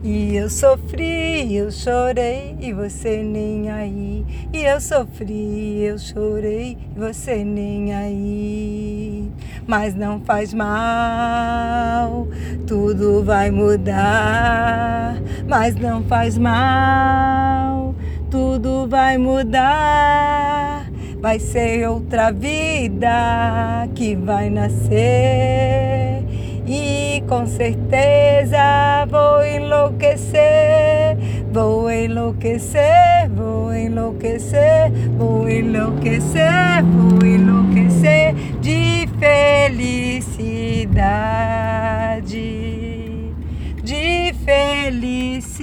E eu sofri, eu chorei e você nem aí. E eu sofri, eu chorei e você nem aí. Mas não faz mal, tudo vai mudar. Mas não faz mal, tudo vai mudar. Vai ser outra vida que vai nascer com certeza vou enlouquecer, vou enlouquecer, vou enlouquecer, vou enlouquecer, vou enlouquecer de felicidade, de felicidade.